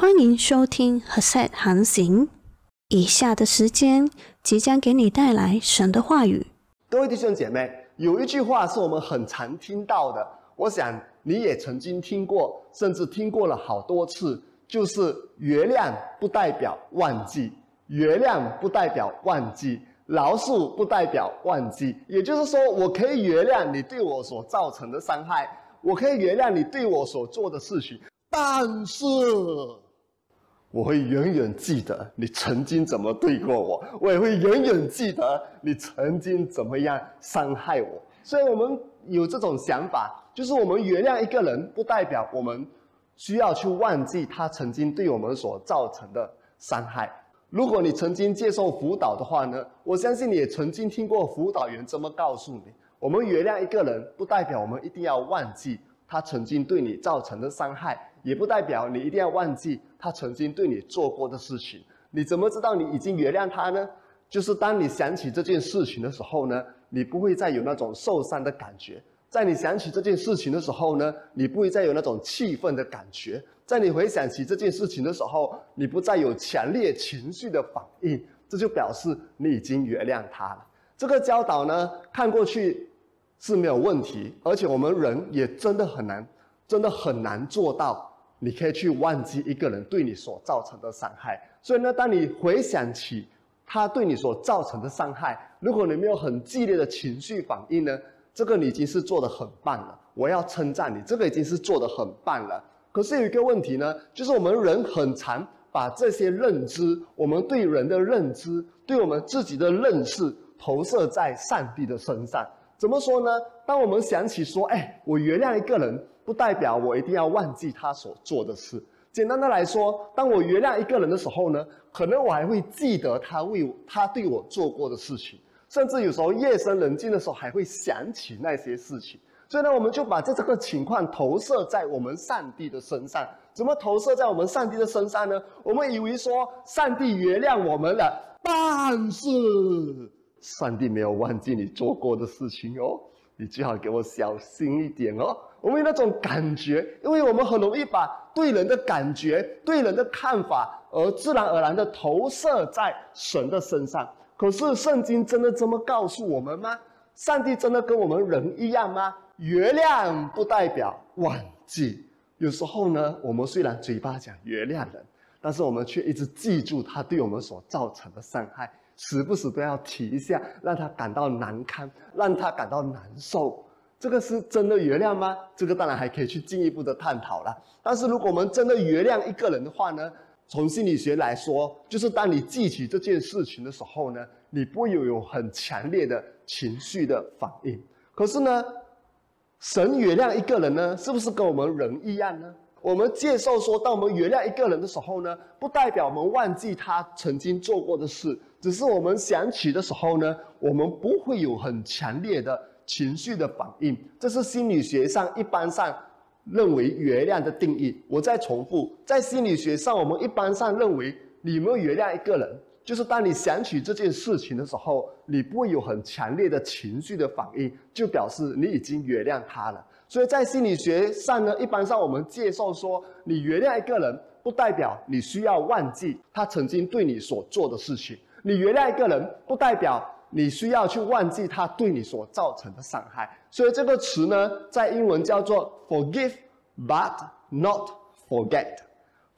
欢迎收听和 set 航行。以下的时间即将给你带来神的话语。各位弟兄姐妹，有一句话是我们很常听到的，我想你也曾经听过，甚至听过了好多次，就是原谅不代表忘记，原谅不代表忘记，饶恕不代表忘记。也就是说，我可以原谅你对我所造成的伤害，我可以原谅你对我所做的事情，但是。我会永远记得你曾经怎么对过我，我也会永远记得你曾经怎么样伤害我。所以，我们有这种想法，就是我们原谅一个人，不代表我们需要去忘记他曾经对我们所造成的伤害。如果你曾经接受辅导的话呢，我相信你也曾经听过辅导员这么告诉你：我们原谅一个人，不代表我们一定要忘记他曾经对你造成的伤害。也不代表你一定要忘记他曾经对你做过的事情。你怎么知道你已经原谅他呢？就是当你想起这件事情的时候呢，你不会再有那种受伤的感觉；在你想起这件事情的时候呢，你不会再有那种气愤的感觉；在你回想起这件事情的时候，你不再有强烈情绪的反应。这就表示你已经原谅他了。这个教导呢，看过去是没有问题，而且我们人也真的很难，真的很难做到。你可以去忘记一个人对你所造成的伤害，所以呢，当你回想起他对你所造成的伤害，如果你没有很激烈的情绪反应呢，这个你已经是做的很棒了。我要称赞你，这个已经是做的很棒了。可是有一个问题呢，就是我们人很常把这些认知，我们对人的认知，对我们自己的认识，投射在上帝的身上。怎么说呢？当我们想起说，哎，我原谅一个人。不代表我一定要忘记他所做的事。简单的来说，当我原谅一个人的时候呢，可能我还会记得他为他对我做过的事情，甚至有时候夜深人静的时候还会想起那些事情。所以呢，我们就把这这个情况投射在我们上帝的身上。怎么投射在我们上帝的身上呢？我们以为说上帝原谅我们了，但是上帝没有忘记你做过的事情哦。你最好给我小心一点哦。我们有那种感觉，因为我们很容易把对人的感觉、对人的看法，而自然而然的投射在神的身上。可是圣经真的这么告诉我们吗？上帝真的跟我们人一样吗？原谅不代表忘记。有时候呢，我们虽然嘴巴讲原谅人，但是我们却一直记住他对我们所造成的伤害，时不时都要提一下，让他感到难堪，让他感到难受。这个是真的原谅吗？这个当然还可以去进一步的探讨了。但是如果我们真的原谅一个人的话呢，从心理学来说，就是当你记起这件事情的时候呢，你不会有很强烈的情绪的反应。可是呢，神原谅一个人呢，是不是跟我们人一样呢？我们接受说，当我们原谅一个人的时候呢，不代表我们忘记他曾经做过的事，只是我们想起的时候呢，我们不会有很强烈的。情绪的反应，这是心理学上一般上认为原谅的定义。我再重复，在心理学上，我们一般上认为，你们原谅一个人，就是当你想起这件事情的时候，你不会有很强烈的情绪的反应，就表示你已经原谅他了。所以在心理学上呢，一般上我们介绍说，你原谅一个人，不代表你需要忘记他曾经对你所做的事情。你原谅一个人，不代表。你需要去忘记他对你所造成的伤害，所以这个词呢，在英文叫做 forgive but not forget。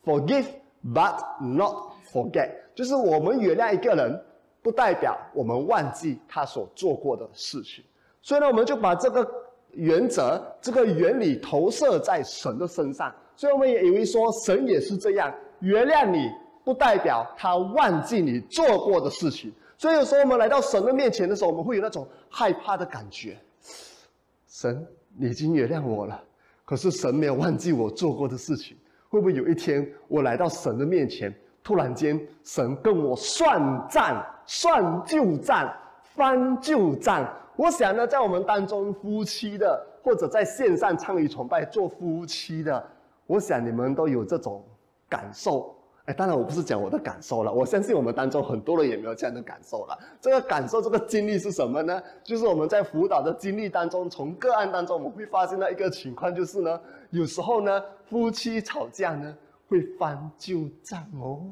forgive but not forget，就是我们原谅一个人，不代表我们忘记他所做过的事情。所以呢，我们就把这个原则、这个原理投射在神的身上。所以我们也以为说，神也是这样，原谅你，不代表他忘记你做过的事情。所以有时候我们来到神的面前的时候，我们会有那种害怕的感觉。神，你已经原谅我了，可是神没有忘记我做过的事情。会不会有一天我来到神的面前，突然间神跟我算账、算旧账、翻旧账？我想呢，在我们当中夫妻的，或者在线上参与崇拜做夫妻的，我想你们都有这种感受。哎当然，我不是讲我的感受了。我相信我们当中很多人也没有这样的感受了。这个感受，这个经历是什么呢？就是我们在辅导的经历当中，从个案当中，我们会发现到一个情况，就是呢，有时候呢，夫妻吵架呢，会翻旧账哦。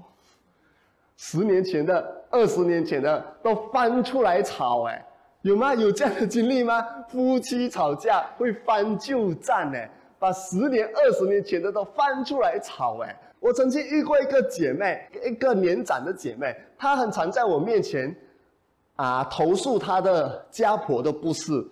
十年前的、二十年前的都翻出来吵，哎，有吗？有这样的经历吗？夫妻吵架会翻旧账，哎，把十年、二十年前的都翻出来炒，哎。我曾经遇过一个姐妹，一个年长的姐妹，她很常在我面前，啊，投诉她的家婆的不是。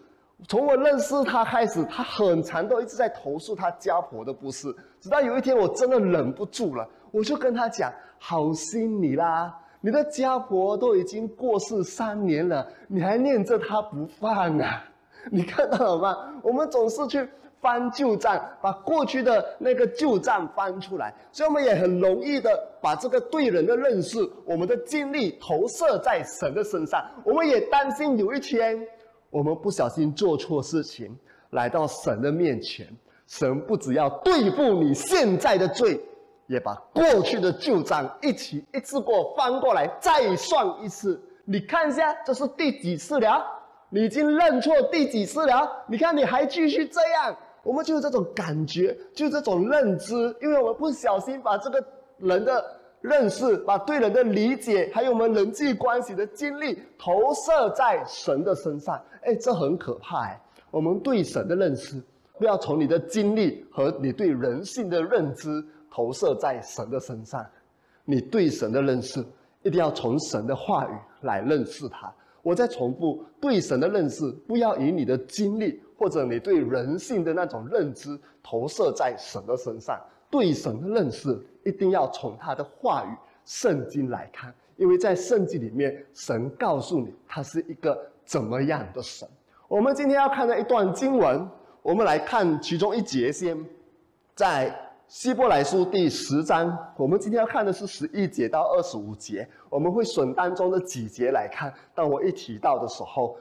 从我认识她开始，她很长都一直在投诉她家婆的不是。直到有一天，我真的忍不住了，我就跟她讲：“好心你啦，你的家婆都已经过世三年了，你还念着她不放啊？你看到了吗？我们总是去。”翻旧账，把过去的那个旧账翻出来，所以我们也很容易的把这个对人的认识、我们的精力投射在神的身上。我们也担心有一天我们不小心做错事情，来到神的面前，神不只要对付你现在的罪，也把过去的旧账一起一次过翻过来再算一次。你看一下，这是第几次了？你已经认错第几次了？你看你还继续这样。我们就是这种感觉，就是这种认知，因为我们不小心把这个人的认识、把对人的理解，还有我们人际关系的经历投射在神的身上。哎，这很可怕哎！我们对神的认识，不要从你的经历和你对人性的认知投射在神的身上。你对神的认识，一定要从神的话语来认识他。我再重复，对神的认识，不要以你的经历。或者你对人性的那种认知投射在神的身上，对神的认识一定要从他的话语、圣经来看，因为在圣经里面，神告诉你他是一个怎么样的神。我们今天要看的一段经文，我们来看其中一节先，在希伯来书第十章，我们今天要看的是十一节到二十五节，我们会选当中的几节来看。当我一提到的时候。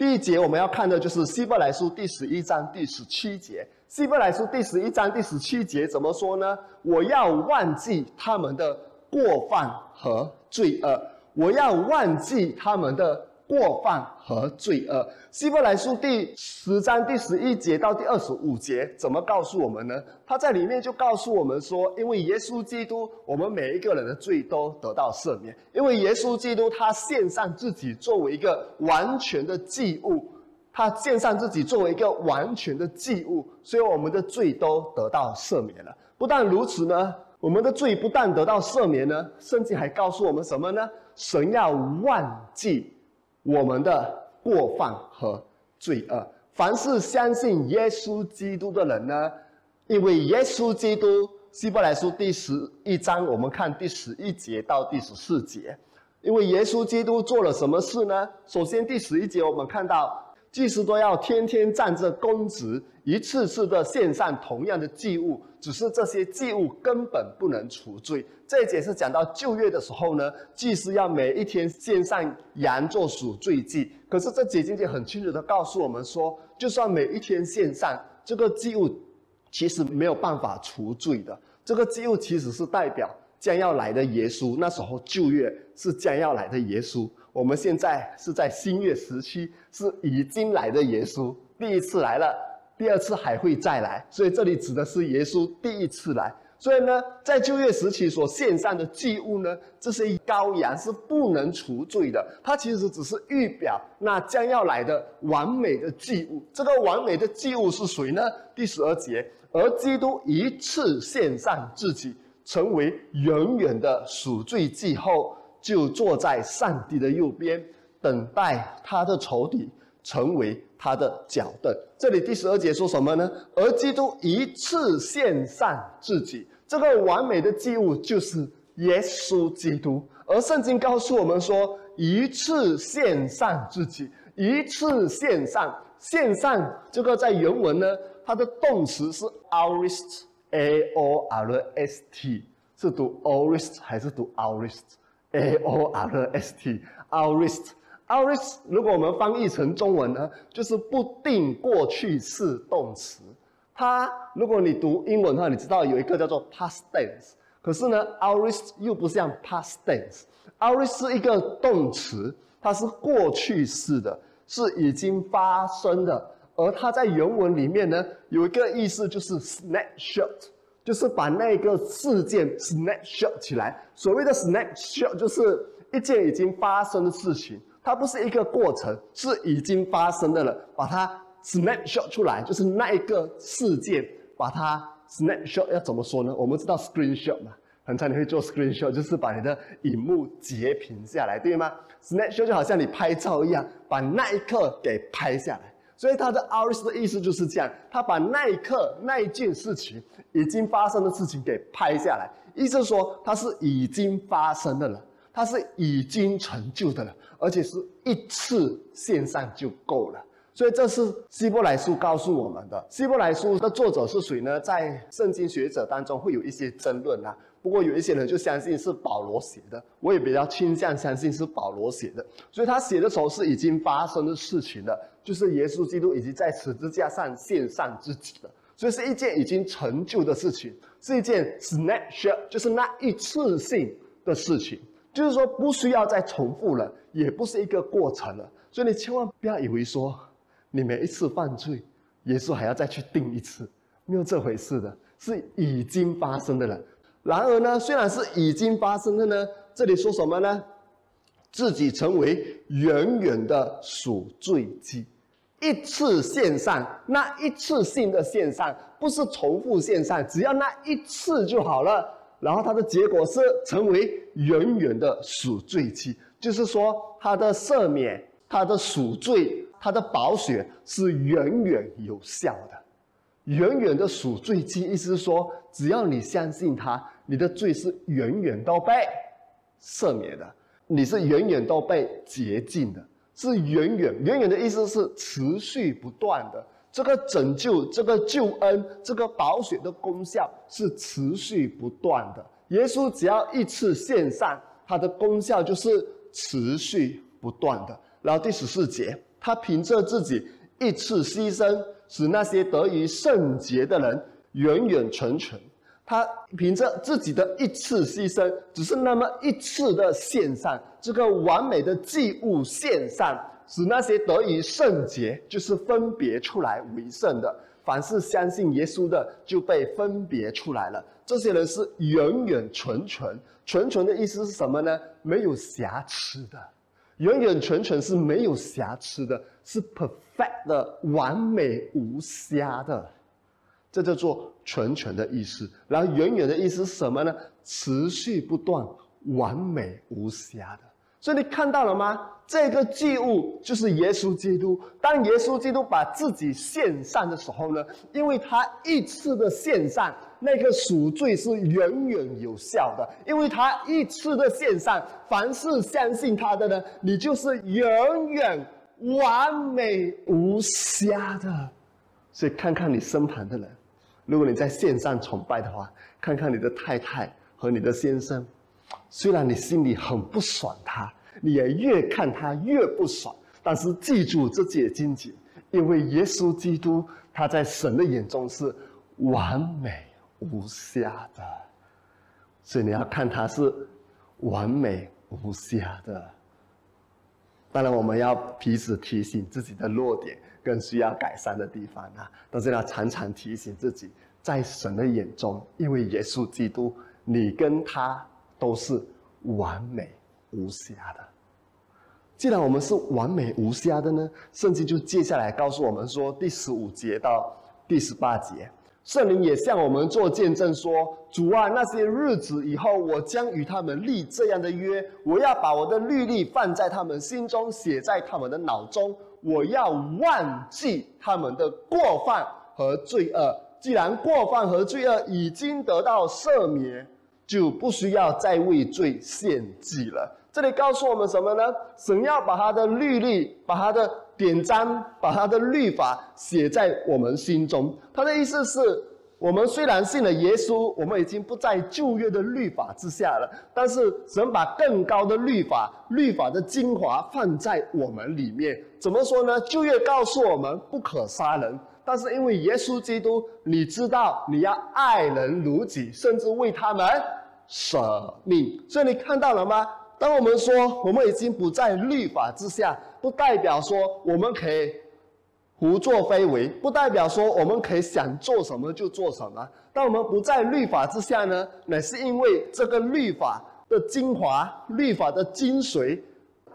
第一节我们要看的就是希伯来书第十一章第十七节。希伯来书第十一章第十七节怎么说呢？我要忘记他们的过犯和罪恶，我要忘记他们的。过犯和罪恶。希伯来书第十章第十一节到第二十五节怎么告诉我们呢？他在里面就告诉我们说，因为耶稣基督，我们每一个人的罪都得到赦免。因为耶稣基督他献上自己作为一个完全的祭物，他献上自己作为一个完全的祭物，所以我们的罪都得到赦免了。不但如此呢，我们的罪不但得到赦免呢，甚至还告诉我们什么呢？神要忘记。我们的过犯和罪恶，凡是相信耶稣基督的人呢，因为耶稣基督，希伯来书第十一章，我们看第十一节到第十四节，因为耶稣基督做了什么事呢？首先第十一节我们看到。祭司都要天天站着公职，一次次的献上同样的祭物，只是这些祭物根本不能除罪。这一节是讲到旧约的时候呢，祭司要每一天献上羊做赎罪祭。可是这节经节很清楚的告诉我们说，就算每一天献上这个祭物，其实没有办法除罪的。这个祭物其实是代表将要来的耶稣。那时候旧约是将要来的耶稣。我们现在是在新月时期，是已经来的耶稣，第一次来了，第二次还会再来，所以这里指的是耶稣第一次来。所以呢，在旧月时期所献上的祭物呢，这些羔羊是不能除罪的，它其实只是预表那将要来的完美的祭物。这个完美的祭物是谁呢？第十二节，而基督一次献上自己，成为永远的赎罪祭后。就坐在上帝的右边，等待他的仇敌成为他的脚凳。这里第十二节说什么呢？而基督一次献上自己，这个完美的祭物就是耶稣基督。而圣经告诉我们说，一次献上自己，一次献上，献上这个在原文呢，它的动词是 a r i s t A O R S T 是读 Orist 还是读 Orist？A O R S T Orist Orist，如果我们翻译成中文呢，就是不定过去式动词。它如果你读英文的话，你知道有一个叫做 past tense，可是呢，Orist 又不像 past tense，Orist 是一个动词，它是过去式的，是已经发生的。而它在原文里面呢，有一个意思就是 snapshot，就是把那个事件 snapshot 起来。所谓的 snapshot 就是一件已经发生的事情，它不是一个过程，是已经发生的了，把它 snapshot 出来，就是那一个事件，把它 snapshot 要怎么说呢？我们知道 screenshot 嘛，很常你会做 screenshot，就是把你的荧幕截屏下来，对吗？snapshot 就好像你拍照一样，把那一刻给拍下来。所以他的 iris 的意思就是这样，他把那一刻那一件事情已经发生的事情给拍下来，意思说它是已经发生的了，它是已经成就的了，而且是一次线上就够了。所以这是希伯来书告诉我们的。希伯来书的作者是谁呢？在圣经学者当中会有一些争论啊。不过有一些人就相信是保罗写的，我也比较倾向相信是保罗写的。所以他写的时候是已经发生的事情了，就是耶稣基督已经在十字架上献上自己了，所以是一件已经成就的事情，是一件 snapshot，就是那一次性的事情，就是说不需要再重复了，也不是一个过程了。所以你千万不要以为说你每一次犯罪，耶稣还要再去定一次，没有这回事的，是已经发生的了。然而呢，虽然是已经发生的呢，这里说什么呢？自己成为远远的赎罪祭，一次线上，那一次性的线上，不是重复线上，只要那一次就好了。然后它的结果是成为远远的赎罪祭，就是说它的赦免、它的赎罪、它的保血是远远有效的。远远的赎罪祭，意思是说，只要你相信他，你的罪是远远都被赦免的，你是远远都被洁净的，是远远远远的意思是持续不断的。这个拯救、这个救恩、这个保险的功效是持续不断的。耶稣只要一次献上，他的功效就是持续不断的。然后第十四节，他凭着自己一次牺牲。使那些得于圣洁的人远远存存。他凭着自己的一次牺牲，只是那么一次的献上，这个完美的祭物献上，使那些得以圣洁，就是分别出来为圣的。凡是相信耶稣的，就被分别出来了。这些人是远远纯纯，纯纯的意思是什么呢？没有瑕疵的。远远纯纯是没有瑕疵的，是 perfect 的完美无瑕的，这叫做纯纯的意思。然后远远的意思是什么呢？持续不断，完美无瑕的。所以你看到了吗？这个祭物就是耶稣基督。当耶稣基督把自己献上的时候呢，因为他一次的献上，那个赎罪是远远有效的。因为他一次的献上，凡是相信他的呢，你就是远远完美无瑕的。所以看看你身旁的人，如果你在线上崇拜的话，看看你的太太和你的先生。虽然你心里很不爽他，你也越看他越不爽，但是记住这节经节，因为耶稣基督他在神的眼中是完美无瑕的，所以你要看他是完美无瑕的。当然，我们要彼此提醒自己的弱点更需要改善的地方啊，但是要常常提醒自己，在神的眼中，因为耶稣基督，你跟他。都是完美无瑕的。既然我们是完美无瑕的呢，圣经就接下来告诉我们说，第十五节到第十八节，圣灵也向我们做见证说：“主啊，那些日子以后，我将与他们立这样的约，我要把我的律例放在他们心中，写在他们的脑中，我要忘记他们的过犯和罪恶。既然过犯和罪恶已经得到赦免。”就不需要再为罪献祭了。这里告诉我们什么呢？神要把他的律例、把他的典章、把他的律法写在我们心中。他的意思是，我们虽然信了耶稣，我们已经不在旧约的律法之下了。但是神把更高的律法、律法的精华放在我们里面。怎么说呢？旧约告诉我们不可杀人。但是因为耶稣基督，你知道你要爱人如己，甚至为他们舍命。所以你看到了吗？当我们说我们已经不在律法之下，不代表说我们可以胡作非为，不代表说我们可以想做什么就做什么。当我们不在律法之下呢，乃是因为这个律法的精华、律法的精髓，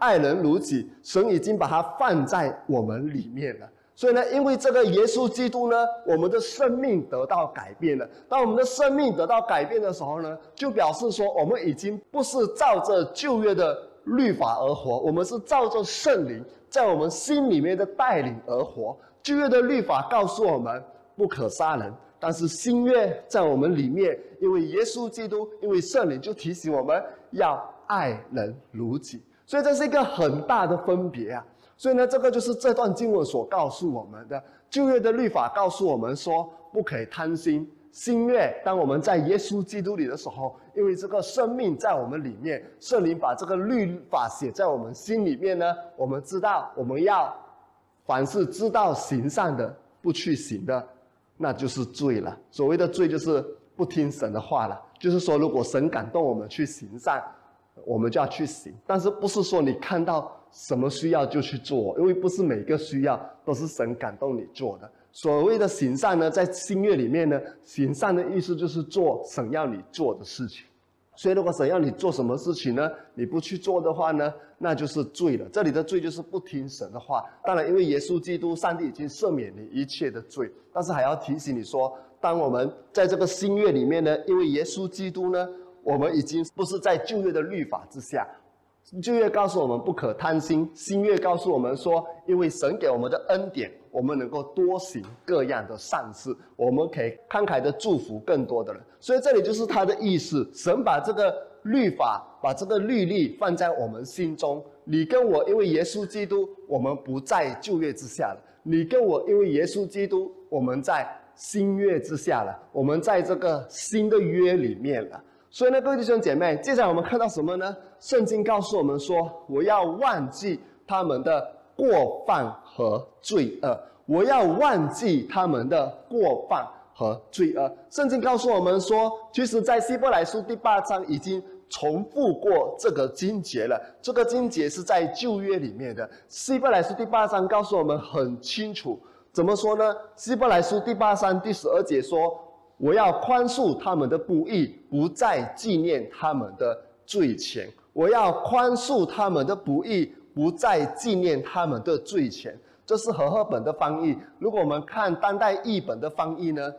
爱人如己，神已经把它放在我们里面了。所以呢，因为这个耶稣基督呢，我们的生命得到改变了。当我们的生命得到改变的时候呢，就表示说，我们已经不是照着旧约的律法而活，我们是照着圣灵在我们心里面的带领而活。旧约的律法告诉我们不可杀人，但是新约在我们里面，因为耶稣基督，因为圣灵就提醒我们要爱人如己。所以这是一个很大的分别啊。所以呢，这个就是这段经文所告诉我们的。旧约的律法告诉我们说，不可以贪心。新约，当我们在耶稣基督里的时候，因为这个生命在我们里面，圣灵把这个律法写在我们心里面呢，我们知道我们要凡是知道行善的，不去行的，那就是罪了。所谓的罪，就是不听神的话了。就是说，如果神感动我们去行善，我们就要去行。但是不是说你看到？什么需要就去做，因为不是每个需要都是神感动你做的。所谓的行善呢，在新月里面呢，行善的意思就是做神要你做的事情。所以，如果神要你做什么事情呢，你不去做的话呢，那就是罪了。这里的罪就是不听神的话。当然，因为耶稣基督，上帝已经赦免你一切的罪，但是还要提醒你说，当我们在这个新月里面呢，因为耶稣基督呢，我们已经不是在旧约的律法之下。旧约告诉我们不可贪心，新约告诉我们说，因为神给我们的恩典，我们能够多行各样的善事，我们可以慷慨的祝福更多的人。所以这里就是他的意思，神把这个律法，把这个律例放在我们心中。你跟我，因为耶稣基督，我们不在旧约之下了；你跟我，因为耶稣基督，我们在新约之下了。我们在这个新的约里面了。所以呢，各位弟兄姐妹，接下来我们看到什么呢？圣经告诉我们说：“我要忘记他们的过犯和罪恶，我要忘记他们的过犯和罪恶。”圣经告诉我们说，其实，在希伯来书第八章已经重复过这个经节了。这个经节是在旧约里面的。希伯来书第八章告诉我们很清楚，怎么说呢？希伯来书第八章第十二节说。我要宽恕他们的不义，不再纪念他们的罪前。我要宽恕他们的不义，不再纪念他们的罪前。这是和合本的翻译。如果我们看当代译本的翻译呢？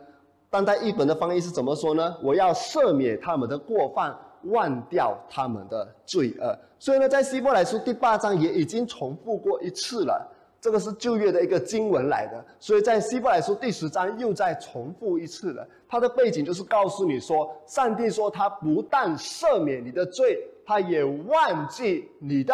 当代译本的翻译是怎么说呢？我要赦免他们的过犯，忘掉他们的罪恶。所以呢，在希伯来书第八章也已经重复过一次了。这个是旧约的一个经文来的，所以在希伯来书第十章又再重复一次了。它的背景就是告诉你说，上帝说他不但赦免你的罪，他也忘记你的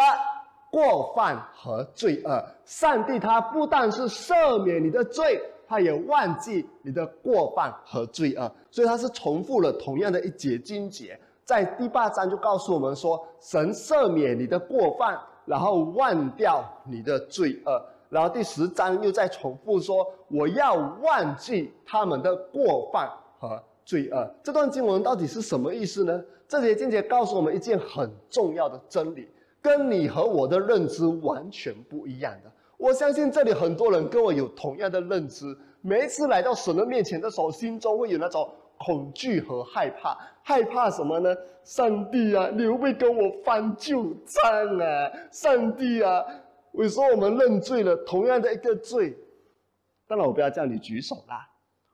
过犯和罪恶。上帝他不但是赦免你的罪，他也忘记你的过犯和罪恶。所以他是重复了同样的一节经节，在第八章就告诉我们说，神赦免你的过犯，然后忘掉你的罪恶。然后第十章又在重复说：“我要忘记他们的过犯和罪恶。”这段经文到底是什么意思呢？这节经节告诉我们一件很重要的真理，跟你和我的认知完全不一样的。我相信这里很多人跟我有同样的认知。每一次来到神的面前的时候，心中会有那种恐惧和害怕。害怕什么呢？上帝啊，你会不会跟我翻旧账啊？上帝啊！我说我们认罪了，同样的一个罪，当然我不要叫你举手啦。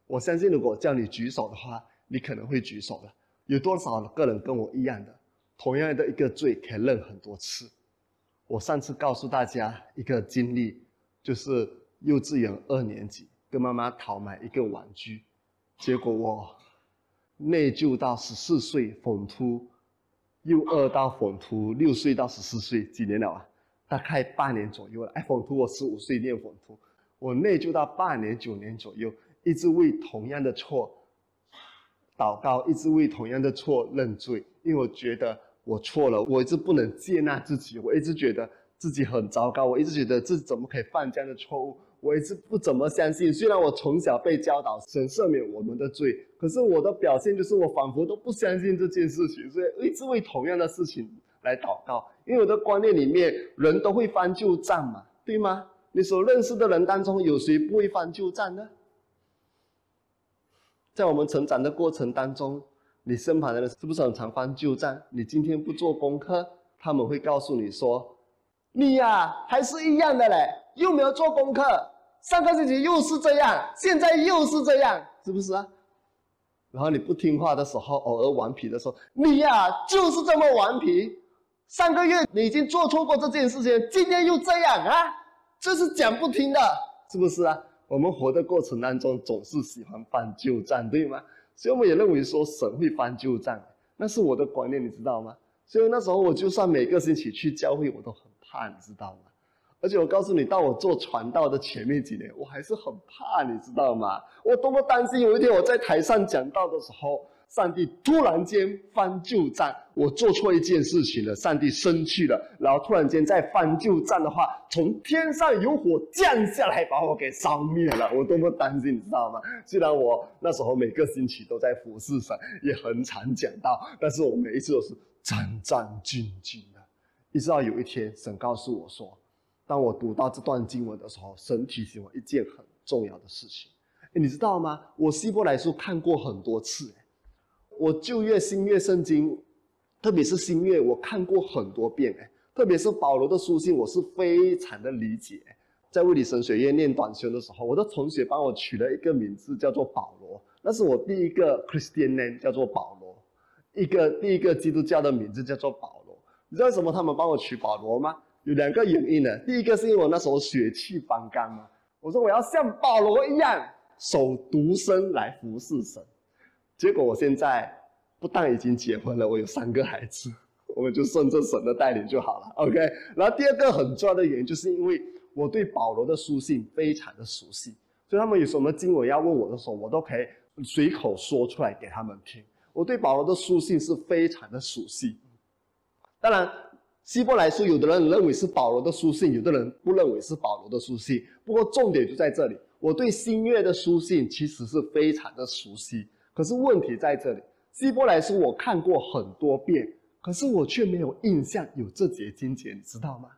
我相信如果叫你举手的话，你可能会举手的。有多少个人跟我一样的，同样的一个罪可以认很多次？我上次告诉大家一个经历，就是幼稚园二年级跟妈妈讨买一个玩具，结果我内疚到十四岁，讽突又饿到讽突六岁到十四岁，几年了啊？大概半年左右了。哎，讽图我十五岁念讽图，我内疚到半年九年左右，一直为同样的错祷告，一直为同样的错认罪，因为我觉得我错了，我一直不能接纳自己，我一直觉得自己很糟糕，我一直觉得自己怎么可以犯这样的错误，我一直不怎么相信。虽然我从小被教导神赦免我们的罪，可是我的表现就是我仿佛都不相信这件事情，所以一直为同样的事情。来祷告，因为我的观念里面，人都会翻旧账嘛，对吗？你所认识的人当中，有谁不会翻旧账呢？在我们成长的过程当中，你身旁的人是不是很常翻旧账？你今天不做功课，他们会告诉你说：“你呀，还是一样的嘞，又没有做功课，上个星期又是这样，现在又是这样，是不是啊？”然后你不听话的时候，偶尔顽皮的时候，你呀就是这么顽皮。上个月你已经做错过这件事情，今天又这样啊，这是讲不听的，是不是啊？我们活的过程当中总是喜欢翻旧账，对吗？所以我们也认为说神会翻旧账，那是我的观念，你知道吗？所以那时候我就算每个星期去教会，我都很怕，你知道吗？而且我告诉你，到我做传道的前面几年，我还是很怕，你知道吗？我多么担心有一天我在台上讲道的时候，上帝突然间翻旧账，我做错一件事情了，上帝生气了，然后突然间再翻旧账的话，从天上有火降下来把我给烧灭了，我多么担心，你知道吗？虽然我那时候每个星期都在服侍神，也很常讲到，但是我每一次都是战战兢兢的，一直到有一天，神告诉我说。当我读到这段经文的时候，神提醒我一件很重要的事情。哎，你知道吗？我希伯来书看过很多次，哎，我旧约、新约圣经，特别是新约，我看过很多遍，哎，特别是保罗的书信，我是非常的理解。在物理神学院念短修的时候，我的同学帮我取了一个名字，叫做保罗，那是我第一个 Christian name，叫做保罗，一个第一个基督教的名字叫做保罗。你知道为什么他们帮我取保罗吗？有两个原因呢。第一个是因为我那时候血气方刚嘛，我说我要像保罗一样守独身来服侍神。结果我现在不但已经结婚了，我有三个孩子，我们就顺着神的带领就好了。OK。然后第二个很重要的原因，就是因为我对保罗的书信非常的熟悉，所以他们有什么经文要问我的时候，我都可以随口说出来给他们听。我对保罗的书信是非常的熟悉。当然。希伯来书，有的人认为是保罗的书信，有的人不认为是保罗的书信。不过重点就在这里，我对新约的书信其实是非常的熟悉。可是问题在这里，希伯来书我看过很多遍，可是我却没有印象有这节经节，你知道吗？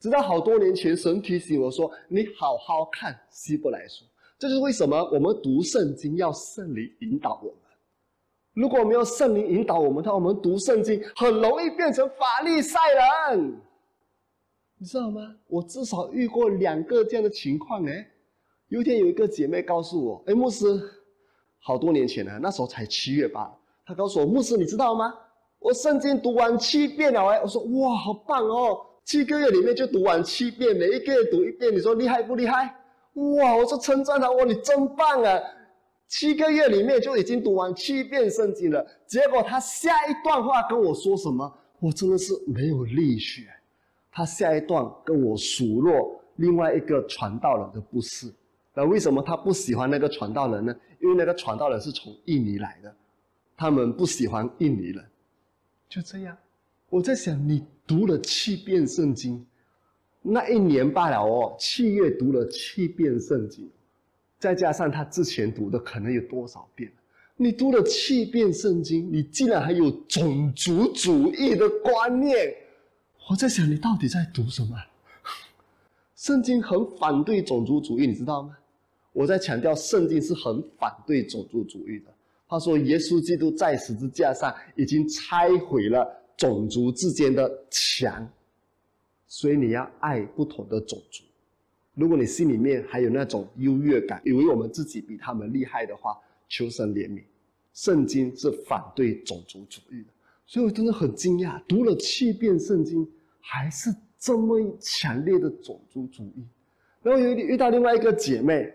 直到好多年前，神提醒我说：“你好好看希伯来书。”这就是为什么我们读圣经要圣灵引导我们。如果没有圣灵引导我们，那我们读圣经很容易变成法利赛人，你知道吗？我至少遇过两个这样的情况哎。有一天有一个姐妹告诉我：“哎，牧师，好多年前了，那时候才七月八。”他告诉我：“牧师，你知道吗？我圣经读完七遍了哎。”我说：“哇，好棒哦！七个月里面就读完七遍，每一个月读一遍，你说厉害不厉害？哇！我说称赞他，哇，你真棒啊！”七个月里面就已经读完七遍圣经了，结果他下一段话跟我说什么？我真的是没有力学。他下一段跟我数落另外一个传道人的不是。那为什么他不喜欢那个传道人呢？因为那个传道人是从印尼来的，他们不喜欢印尼人。就这样，我在想，你读了七遍圣经，那一年罢了哦，七月读了七遍圣经。再加上他之前读的可能有多少遍？你读了七遍圣经，你竟然还有种族主义的观念？我在想，你到底在读什么？圣经很反对种族主义，你知道吗？我在强调，圣经是很反对种族主义的。他说，耶稣基督在十字架上已经拆毁了种族之间的墙，所以你要爱不同的种族。如果你心里面还有那种优越感，以为我们自己比他们厉害的话，求神怜悯。圣经是反对种族主义的，所以我真的很惊讶，读了七遍圣经，还是这么强烈的种族主义。然后有遇到另外一个姐妹，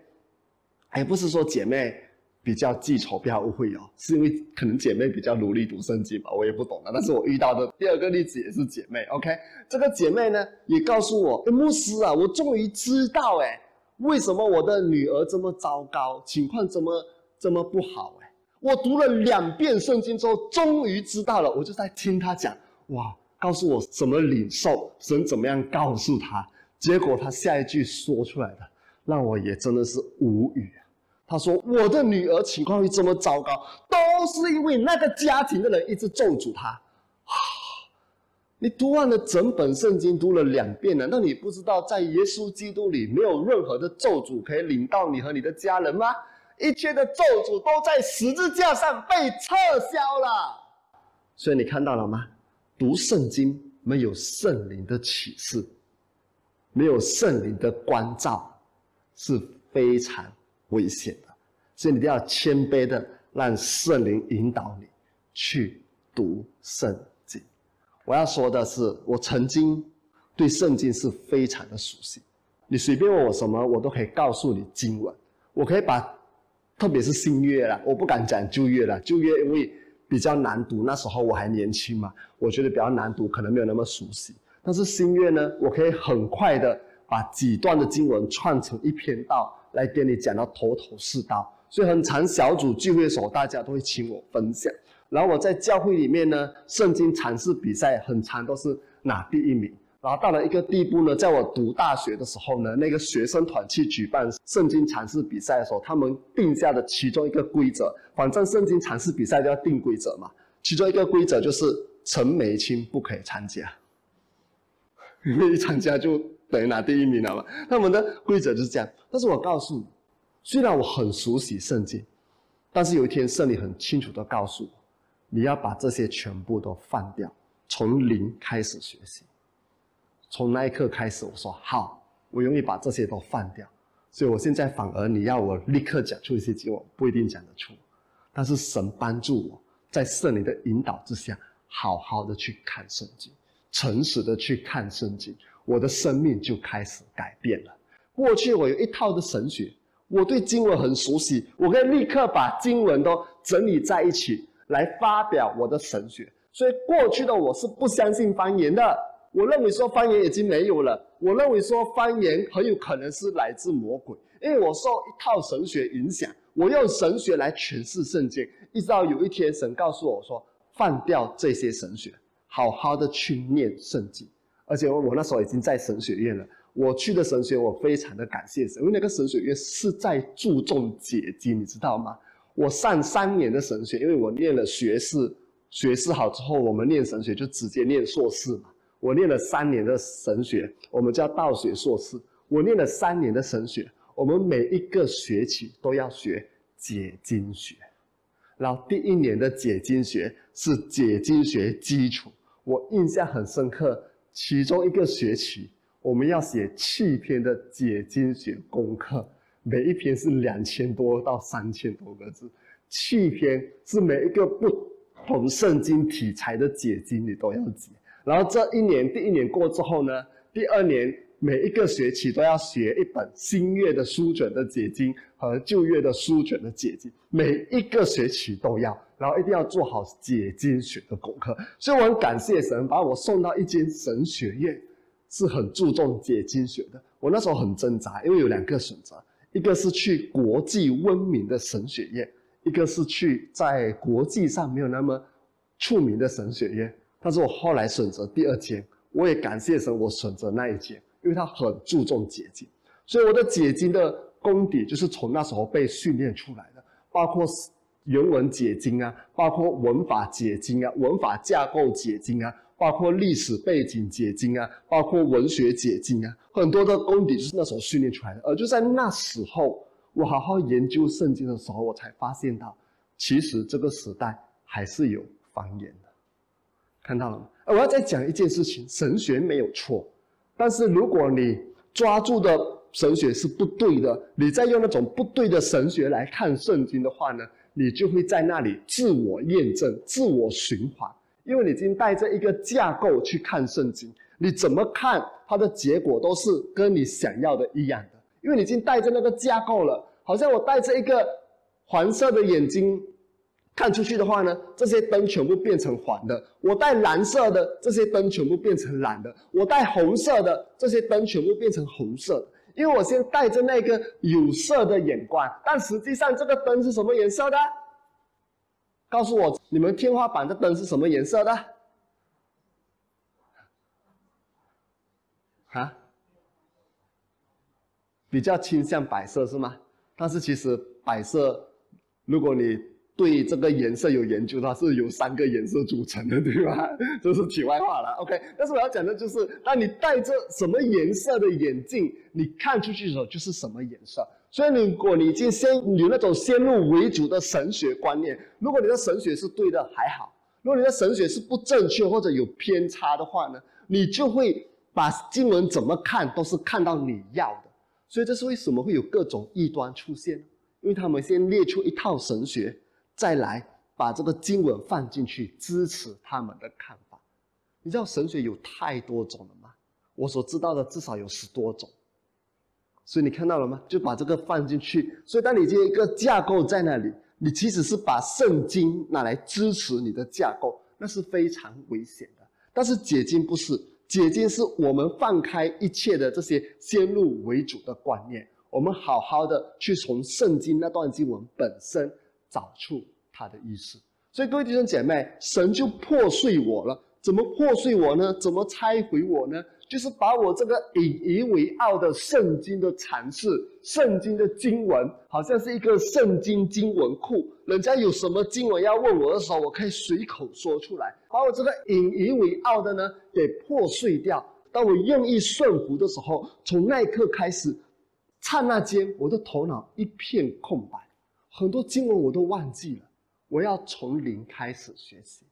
也不是说姐妹。比较记仇，不要误会哦，是因为可能姐妹比较努力读圣经吧，我也不懂的。但是我遇到的第二个例子也是姐妹，OK，这个姐妹呢也告诉我，牧师啊，我终于知道哎，为什么我的女儿这么糟糕，情况这么这么不好哎，我读了两遍圣经之后，终于知道了，我就在听她讲，哇，告诉我怎么领受神怎么样告诉她，结果她下一句说出来的，让我也真的是无语。他说：“我的女儿情况会这么糟糕，都是因为那个家庭的人一直咒诅她。”，你读完了整本圣经，读了两遍了，那你不知道在耶稣基督里没有任何的咒诅可以领到你和你的家人吗？一切的咒诅都在十字架上被撤销了。所以你看到了吗？读圣经没有圣灵的启示，没有圣灵的关照，是非常危险的。所以你一定要谦卑的让圣灵引导你去读圣经。我要说的是，我曾经对圣经是非常的熟悉。你随便问我什么，我都可以告诉你经文。我可以把，特别是新约了，我不敢讲旧约了。旧约因为比较难读，那时候我还年轻嘛，我觉得比较难读，可能没有那么熟悉。但是新约呢，我可以很快的把几段的经文串成一篇道，来跟你讲到头头是道。所以很长小组聚会的时候，大家都会请我分享。然后我在教会里面呢，圣经阐释比赛很长都是拿第一名。然后到了一个地步呢，在我读大学的时候呢，那个学生团去举办圣经阐释比赛的时候，他们定下的其中一个规则，反正圣经阐释比赛就要定规则嘛。其中一个规则就是陈美清不可以参加，因为一参加就 等于拿第一名了嘛。他们的规则就是这样。但是我告诉你，虽然我很熟悉圣经，但是有一天圣灵很清楚的告诉我。你要把这些全部都放掉，从零开始学习。从那一刻开始，我说好，我愿意把这些都放掉。所以我现在反而你要我立刻讲出一些经文，不一定讲得出。但是神帮助我在圣灵的引导之下，好好的去看圣经，诚实的去看圣经，我的生命就开始改变了。过去我有一套的神学，我对经文很熟悉，我可以立刻把经文都整理在一起。来发表我的神学，所以过去的我是不相信方言的。我认为说方言已经没有了，我认为说方言很有可能是来自魔鬼，因为我受一套神学影响，我用神学来诠释圣经。一直到有一天，神告诉我说，放掉这些神学，好好的去念圣经。而且我那时候已经在神学院了，我去的神学，我非常的感谢神，因为那个神学院是在注重解经，你知道吗？我上三年的神学，因为我念了学士，学士好之后，我们念神学就直接念硕士嘛。我念了三年的神学，我们叫道学硕士。我念了三年的神学，我们每一个学期都要学解经学。然后第一年的解经学是解经学基础，我印象很深刻。其中一个学期，我们要写七篇的解经学功课。每一篇是两千多到三千多个字，七篇是每一个不同圣经题材的解经你都要解。然后这一年第一年过之后呢，第二年每一个学期都要学一本新月的书卷的解经和旧月的书卷的解经，每一个学期都要，然后一定要做好解经学的功课。所以我很感谢神把我送到一间神学院，是很注重解经学的。我那时候很挣扎，因为有两个选择。一个是去国际闻名的神学院，一个是去在国际上没有那么出名的神学院。但是我后来选择第二间，我也感谢神，我选择那一间，因为他很注重解经，所以我的解经的功底就是从那时候被训练出来的，包括原文解经啊，包括文法解经啊，文法架构解经啊。包括历史背景解经啊，包括文学解经啊，很多的功底就是那时候训练出来的。而就在那时候，我好好研究圣经的时候，我才发现到，其实这个时代还是有方言的。看到了吗？我要再讲一件事情：神学没有错，但是如果你抓住的神学是不对的，你再用那种不对的神学来看圣经的话呢，你就会在那里自我验证、自我循环。因为你已经带着一个架构去看圣经，你怎么看它的结果都是跟你想要的一样的。因为你已经带着那个架构了，好像我带着一个黄色的眼睛看出去的话呢，这些灯全部变成黄的；我带蓝色的，这些灯全部变成蓝的；我带红色的，这些灯全部变成红色的。因为我先带着那个有色的眼光，但实际上这个灯是什么颜色的？告诉我，你们天花板的灯是什么颜色的？啊？比较倾向白色是吗？但是其实白色，如果你对这个颜色有研究它，是由三个颜色组成的，对吧？这是题外话了。OK，但是我要讲的就是，当你戴着什么颜色的眼镜，你看出去的时候就是什么颜色。所以，如果你已经先有那种先入为主的神学观念，如果你的神学是对的还好；如果你的神学是不正确或者有偏差的话呢，你就会把经文怎么看都是看到你要的。所以，这是为什么会有各种异端出现？因为他们先列出一套神学。再来把这个经文放进去支持他们的看法，你知道神学有太多种了吗？我所知道的至少有十多种，所以你看到了吗？就把这个放进去。所以当你这一个架构在那里，你其实是把圣经拿来支持你的架构，那是非常危险的。但是解经不是，解经是我们放开一切的这些先入为主的观念，我们好好的去从圣经那段经文本身。找出他的意思，所以各位弟兄姐妹，神就破碎我了。怎么破碎我呢？怎么拆毁我呢？就是把我这个引以为傲的圣经的阐释、圣经的经文，好像是一个圣经经文库。人家有什么经文要问我的时候，我可以随口说出来，把我这个引以为傲的呢给破碎掉。当我愿意顺服的时候，从那一刻开始，刹那间，我的头脑一片空白。很多经文我都忘记了，我要从零开始学习，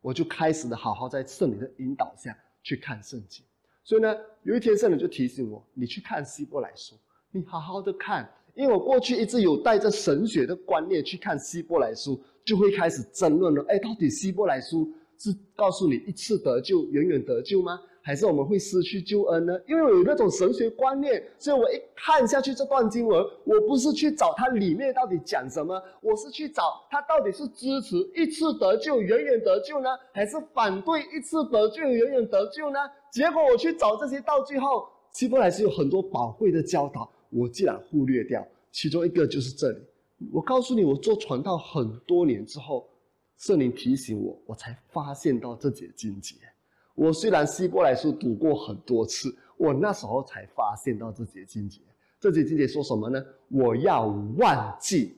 我就开始的好好在圣灵的引导下去看圣经。所以呢，有一天圣灵就提醒我，你去看希伯来书，你好好的看，因为我过去一直有带着神学的观念去看希伯来书，就会开始争论了。哎，到底希伯来书是告诉你一次得救，永远得救吗？还是我们会失去救恩呢？因为我有那种神学观念，所以我一看下去这段经文，我不是去找它里面到底讲什么，我是去找它到底是支持一次得救、远远得救呢，还是反对一次得救、远远得救呢？结果我去找这些，到最后希伯来是有很多宝贵的教导，我竟然忽略掉。其中一个就是这里，我告诉你，我做传道很多年之后，圣灵提醒我，我才发现到这节经节。我虽然希伯来书读过很多次，我那时候才发现到这节经节。这节经节说什么呢？我要忘记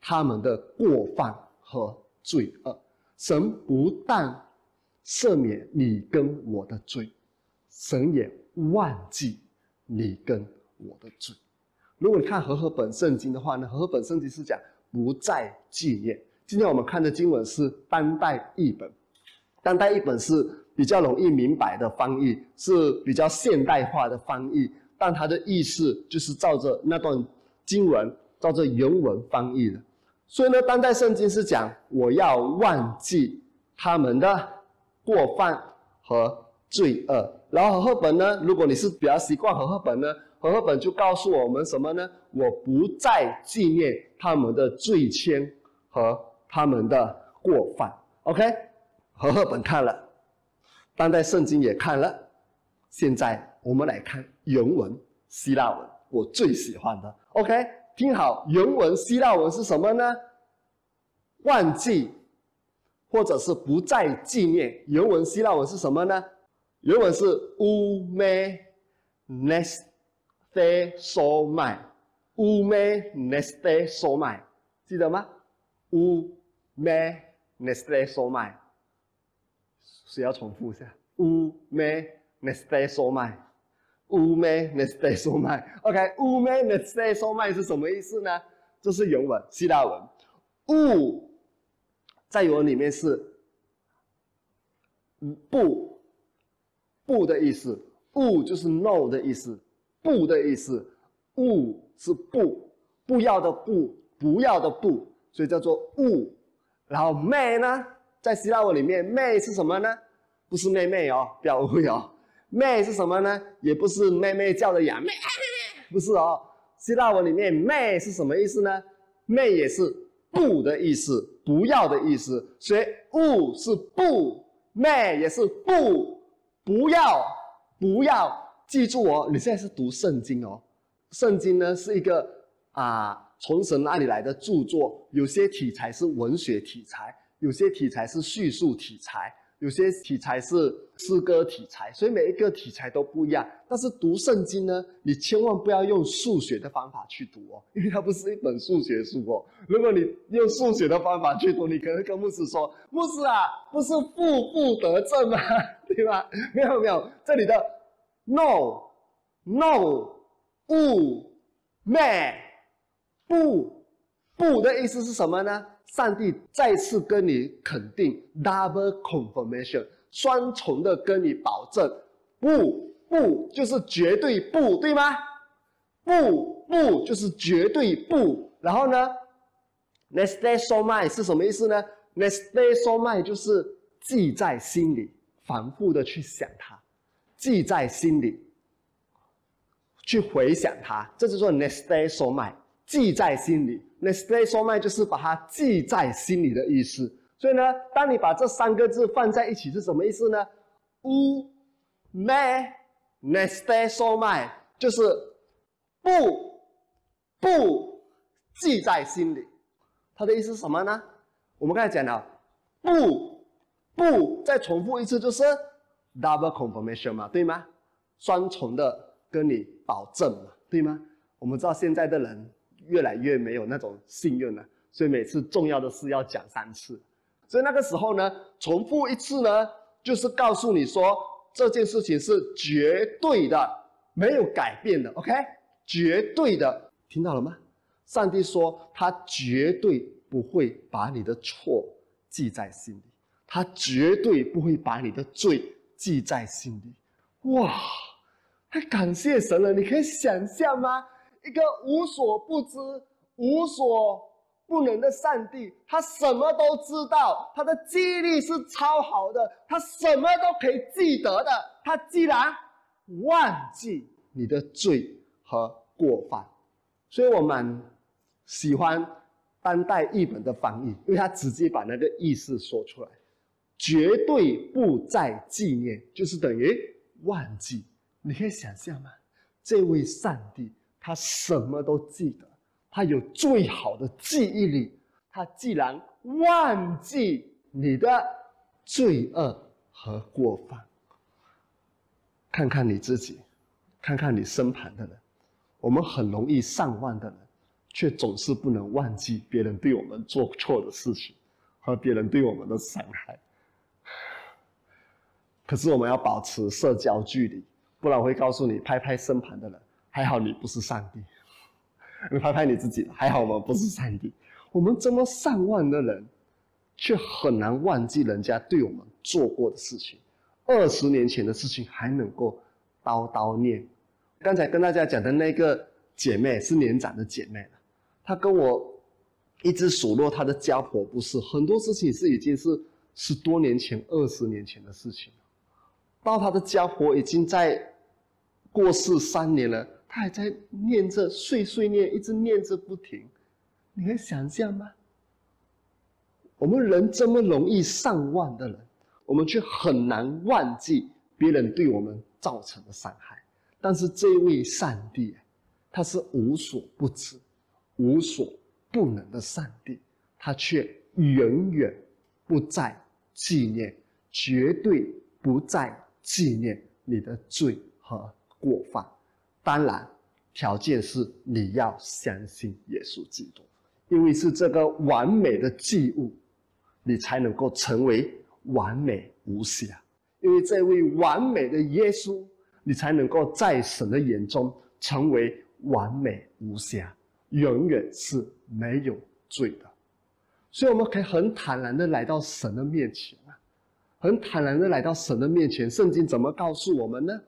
他们的过犯和罪恶。神不但赦免你跟我的罪，神也忘记你跟我的罪。如果你看和合本圣经的话呢，和合本圣经是讲不再纪念。今天我们看的经文是当代译本，当代译本是。比较容易明白的翻译是比较现代化的翻译，但它的意思就是照着那段经文，照着原文翻译的。所以呢，当代圣经是讲我要忘记他们的过犯和罪恶。然后和合本呢，如果你是比较习惯和合本呢，和合本就告诉我们什么呢？我不再纪念他们的罪愆和他们的过犯。OK，和合本看了。当代圣经也看了，现在我们来看原文希腊文，我最喜欢的。OK，听好，原文希腊文是什么呢？忘记，或者是不再纪念。原文希腊文是什么呢？原文是 u me neste so mai，u me neste so mai，记得吗？u me neste so mai。谁要重复一下？U me neste so mai，U me neste so mai，OK，U me neste so mai 是什么意思呢？这是原文希腊文，U 在原文里面是不。不的意思，U 就是 no 的意思，不的意思，U 是不。不要的不。不要的不，所以叫做 U，然后 me 呢？在希腊文里面，妹是什么呢？不是妹妹哦，不要误会哦。妹是什么呢？也不是妹妹叫的呀，妹，不是哦。希腊文里面，妹是什么意思呢？妹也是不的意思，不要的意思。所以，勿是不，妹也是不，不要，不要。记住哦，你现在是读圣经哦。圣经呢是一个啊从神那里来的著作，有些题材是文学题材。有些题材是叙述题材，有些题材是诗歌题材，所以每一个题材都不一样。但是读圣经呢，你千万不要用数学的方法去读哦，因为它不是一本数学书哦。如果你用数学的方法去读，你可能跟牧师说：“牧师啊，不是负负得正吗？对吧？” 没有没有，这里的 no no 不 may 不不的意思是什么呢？上帝再次跟你肯定，double confirmation，双重的跟你保证，不不就是绝对不对吗？不不就是绝对不。然后呢，next day so my 是什么意思呢？next day so my 就是记在心里，反复的去想它，记在心里，去回想它，这就做 next day so my。记在心里，next day so my 就是把它记在心里的意思。所以呢，当你把这三个字放在一起是什么意思呢？u may next day so my 就是不不记在心里。它的意思是什么呢？我们刚才讲了，不不再重复一次就是 double confirmation 嘛，对吗？双重的跟你保证嘛，对吗？我们知道现在的人。越来越没有那种信任了，所以每次重要的事要讲三次，所以那个时候呢，重复一次呢，就是告诉你说这件事情是绝对的，没有改变的，OK，绝对的，听到了吗？上帝说他绝对不会把你的错记在心里，他绝对不会把你的罪记在心里。哇，太感谢神了！你可以想象吗？一个无所不知、无所不能的上帝，他什么都知道，他的记忆力是超好的，他什么都可以记得的。他既然忘记你的罪和过犯，所以我蛮喜欢当代译本的翻译，因为他直接把那个意思说出来，绝对不再纪念，就是等于忘记。你可以想象吗？这位上帝。他什么都记得，他有最好的记忆力。他既然忘记你的罪恶和过犯，看看你自己，看看你身旁的人，我们很容易上万的人，却总是不能忘记别人对我们做错的事情和别人对我们的伤害。可是我们要保持社交距离，不然我会告诉你，拍拍身旁的人。还好你不是上帝，你 拍拍你自己。还好我们不是上帝，我们这么上万的人，却很难忘记人家对我们做过的事情。二十年前的事情还能够叨叨念。刚才跟大家讲的那个姐妹是年长的姐妹，她跟我一直数落她的家婆不是很多事情是已经是十多年前、二十年前的事情了到她的家婆已经在过世三年了。他还在念着碎碎念，一直念着不停，你能想象吗？我们人这么容易上万的人，我们却很难忘记别人对我们造成的伤害。但是这位上帝，他是无所不知、无所不能的上帝，他却永远不再纪念，绝对不再纪念你的罪和过犯。当然，条件是你要相信耶稣基督，因为是这个完美的祭物，你才能够成为完美无瑕。因为这位完美的耶稣，你才能够在神的眼中成为完美无瑕，永远是没有罪的。所以，我们可以很坦然的来到神的面前啊，很坦然的来到神的面前。圣经怎么告诉我们呢？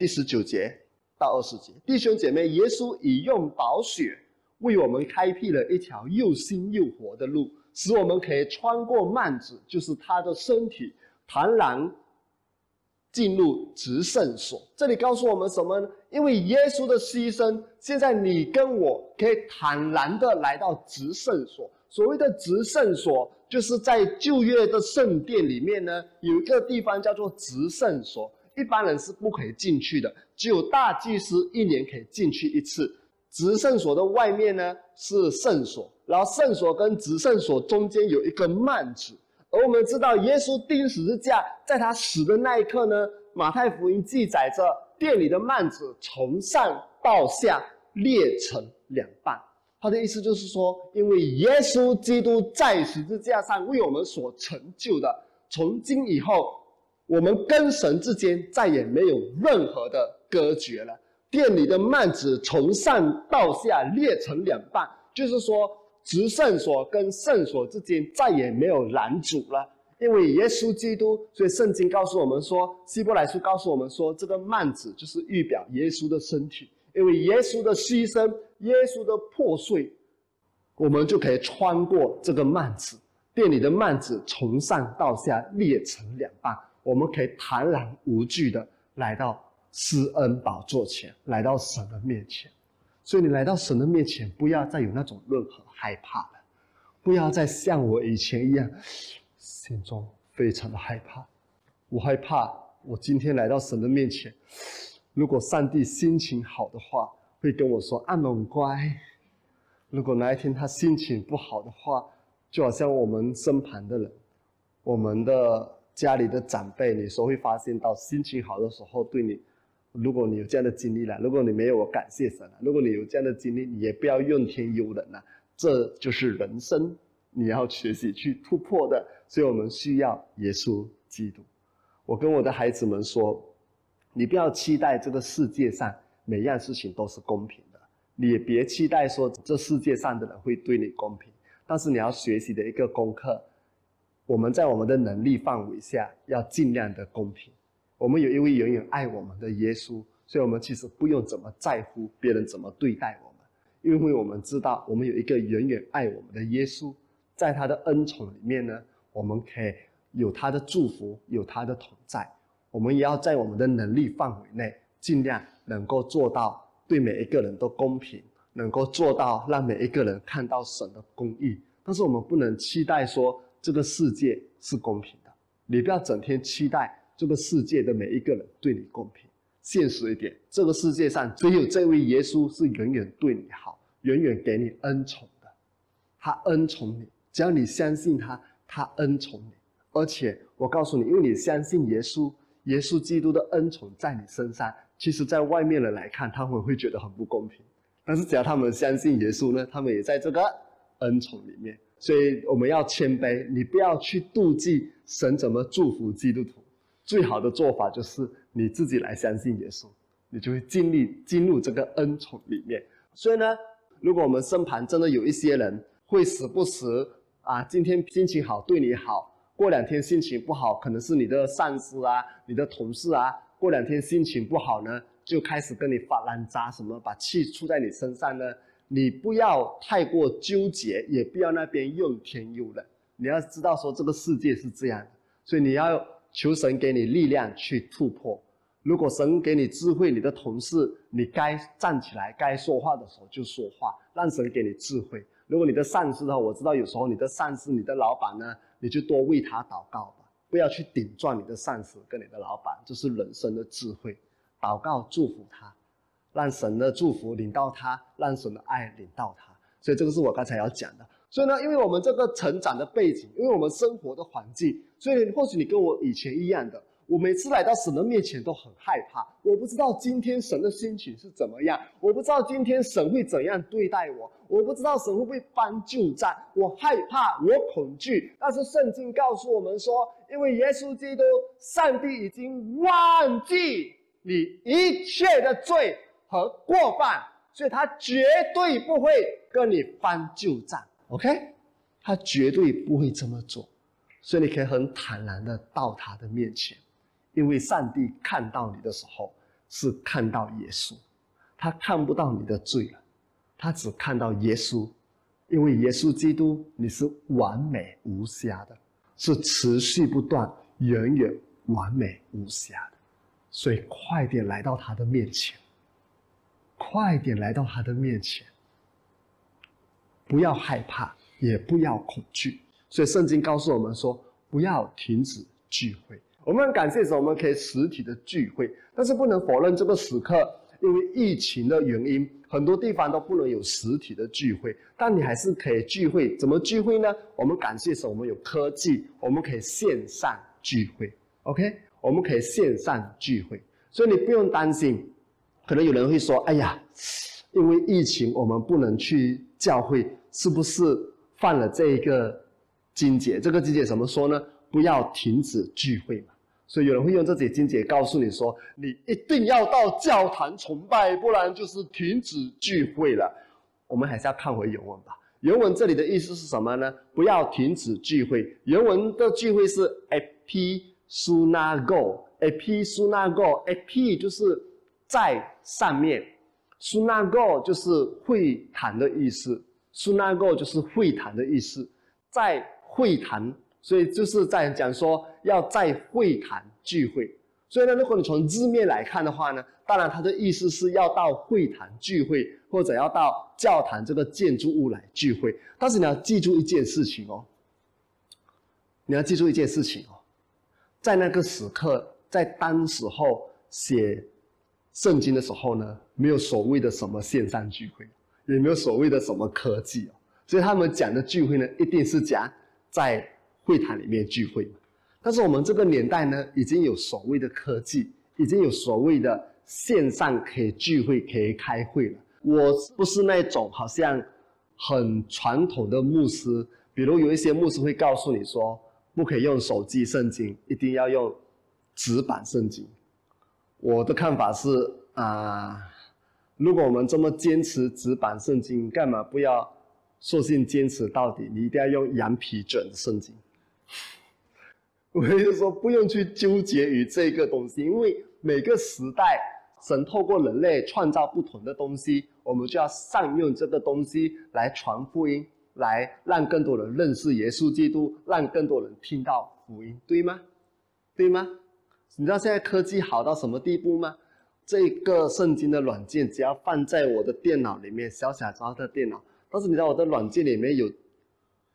第十九节到二十节，弟兄姐妹，耶稣已用宝血为我们开辟了一条又新又活的路，使我们可以穿过幔子，就是他的身体，坦然进入直圣所。这里告诉我们什么呢？因为耶稣的牺牲，现在你跟我可以坦然的来到直圣所。所谓的直圣所，就是在旧约的圣殿里面呢，有一个地方叫做直圣所。一般人是不可以进去的，只有大祭司一年可以进去一次。执圣所的外面呢是圣所，然后圣所跟执圣所中间有一个幔子，而我们知道，耶稣钉十字架，在他死的那一刻呢，马太福音记载着店里的幔子从上到下裂成两半。他的意思就是说，因为耶稣基督在十字架上为我们所成就的，从今以后，我们跟神之间再也没有任何的隔绝了。店里的幔子从上到下裂成两半，就是说，直圣所跟圣所之间再也没有拦阻了。因为耶稣基督，所以圣经告诉我们说，希伯来书告诉我们说，这个幔子就是预表耶稣的身体。因为耶稣的牺牲，耶稣的破碎，我们就可以穿过这个幔子，店里的幔子从上到下裂成两半，我们可以坦然无惧的来到施恩宝座前，来到神的面前。所以你来到神的面前，不要再有那种任何害怕了，不要再像我以前一样，心中非常的害怕。我害怕，我今天来到神的面前。如果上帝心情好的话，会跟我说：“阿龙乖。”如果哪一天他心情不好的话，就好像我们身旁的人，我们的家里的长辈，你说会发现到心情好的时候对你，如果你有这样的经历了，如果你没有，我感谢神了。如果你有这样的经历，你也不要怨天尤人了，这就是人生，你要学习去突破的。所以我们需要耶稣基督。我跟我的孩子们说。你不要期待这个世界上每样事情都是公平的，你也别期待说这世界上的人会对你公平。但是你要学习的一个功课，我们在我们的能力范围下要尽量的公平。我们有一位远远爱我们的耶稣，所以我们其实不用怎么在乎别人怎么对待我们，因为我们知道我们有一个远远爱我们的耶稣，在他的恩宠里面呢，我们可以有他的祝福，有他的同在。我们也要在我们的能力范围内，尽量能够做到对每一个人都公平，能够做到让每一个人看到神的公义。但是我们不能期待说这个世界是公平的。你不要整天期待这个世界的每一个人对你公平。现实一点，这个世界上只有这位耶稣是远远对你好，远远给你恩宠的。他恩宠你，只要你相信他，他恩宠你。而且我告诉你，因为你相信耶稣。耶稣基督的恩宠在你身上，其实，在外面人来看，他们会觉得很不公平。但是，只要他们相信耶稣呢，他们也在这个恩宠里面。所以，我们要谦卑，你不要去妒忌神怎么祝福基督徒。最好的做法就是你自己来相信耶稣，你就会尽力进入这个恩宠里面。所以呢，如果我们身旁真的有一些人会时不时啊，今天心情好对你好。过两天心情不好，可能是你的上司啊、你的同事啊。过两天心情不好呢，就开始跟你发烂渣，什么把气出在你身上呢？你不要太过纠结，也不要那边怨天尤人。你要知道说这个世界是这样的，所以你要求神给你力量去突破。如果神给你智慧，你的同事你该站起来、该说话的时候就说话，让神给你智慧。如果你的上司的话，我知道有时候你的上司、你的老板呢。你就多为他祷告吧，不要去顶撞你的上司跟你的老板，这是人生的智慧。祷告祝福他，让神的祝福领到他，让神的爱领到他。所以这个是我刚才要讲的。所以呢，因为我们这个成长的背景，因为我们生活的环境，所以或许你跟我以前一样的。我每次来到神的面前都很害怕，我不知道今天神的心情是怎么样，我不知道今天神会怎样对待我，我不知道神会不会搬救战，我害怕，我恐惧。但是圣经告诉我们说，因为耶稣基督，上帝已经忘记你一切的罪和过犯，所以他绝对不会跟你翻旧账。OK，他绝对不会这么做，所以你可以很坦然的到他的面前。因为上帝看到你的时候，是看到耶稣，他看不到你的罪了，他只看到耶稣。因为耶稣基督你是完美无瑕的，是持续不断、远远完美无瑕的，所以快点来到他的面前，快点来到他的面前，不要害怕，也不要恐惧。所以圣经告诉我们说，不要停止聚会。我们很感谢神，我们可以实体的聚会，但是不能否认这个时刻，因为疫情的原因，很多地方都不能有实体的聚会，但你还是可以聚会。怎么聚会呢？我们感谢神，我们有科技，我们可以线上聚会。OK，我们可以线上聚会，所以你不用担心。可能有人会说：“哎呀，因为疫情，我们不能去教会，是不是犯了这一个金节？这个金节怎么说呢？不要停止聚会嘛。”所以有人会用这些经节告诉你说：“你一定要到教堂崇拜，不然就是停止聚会了。”我们还是要看回原文吧。原文这里的意思是什么呢？不要停止聚会。原文的聚会是 epi-sunago，epi-sunago，epi 就是在上面，sunago 就是会谈的意思，sunago 就是会谈的意思，在会谈。所以就是在讲说要在会谈聚会，所以呢，如果你从字面来看的话呢，当然它的意思是要到会谈聚会，或者要到教堂这个建筑物来聚会。但是你要记住一件事情哦，你要记住一件事情哦，在那个时刻，在当时候写圣经的时候呢，没有所谓的什么线上聚会，也没有所谓的什么科技哦，所以他们讲的聚会呢，一定是讲在。会堂里面聚会，但是我们这个年代呢，已经有所谓的科技，已经有所谓的线上可以聚会、可以开会了。我不是那种好像很传统的牧师，比如有一些牧师会告诉你说，不可以用手机圣经，一定要用纸板圣经。我的看法是啊，如果我们这么坚持纸板圣经，干嘛不要索性坚持到底？你一定要用羊皮卷的圣经。我就说不用去纠结于这个东西，因为每个时代神透过人类创造不同的东西，我们就要善用这个东西来传福音，来让更多人认识耶稣基督，让更多人听到福音，对吗？对吗？你知道现在科技好到什么地步吗？这个圣经的软件只要放在我的电脑里面，小小小的电脑，但是你知道我的软件里面有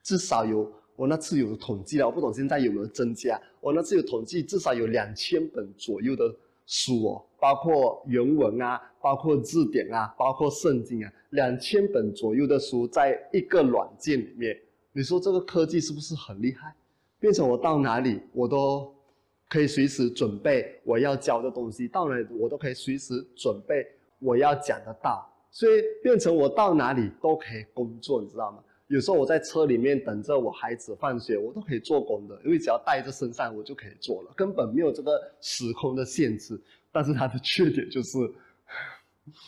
至少有。我那次有统计了，我不懂现在有没有增加。我那次有统计，至少有两千本左右的书哦，包括原文啊，包括字典啊，包括圣经啊，两千本左右的书在一个软件里面。你说这个科技是不是很厉害？变成我到哪里，我都可以随时准备我要教的东西，到哪里我都可以随时准备我要讲的道，所以变成我到哪里都可以工作，你知道吗？有时候我在车里面等着我孩子放学，我都可以做工的，因为只要带在身上，我就可以做了，根本没有这个时空的限制。但是它的缺点就是，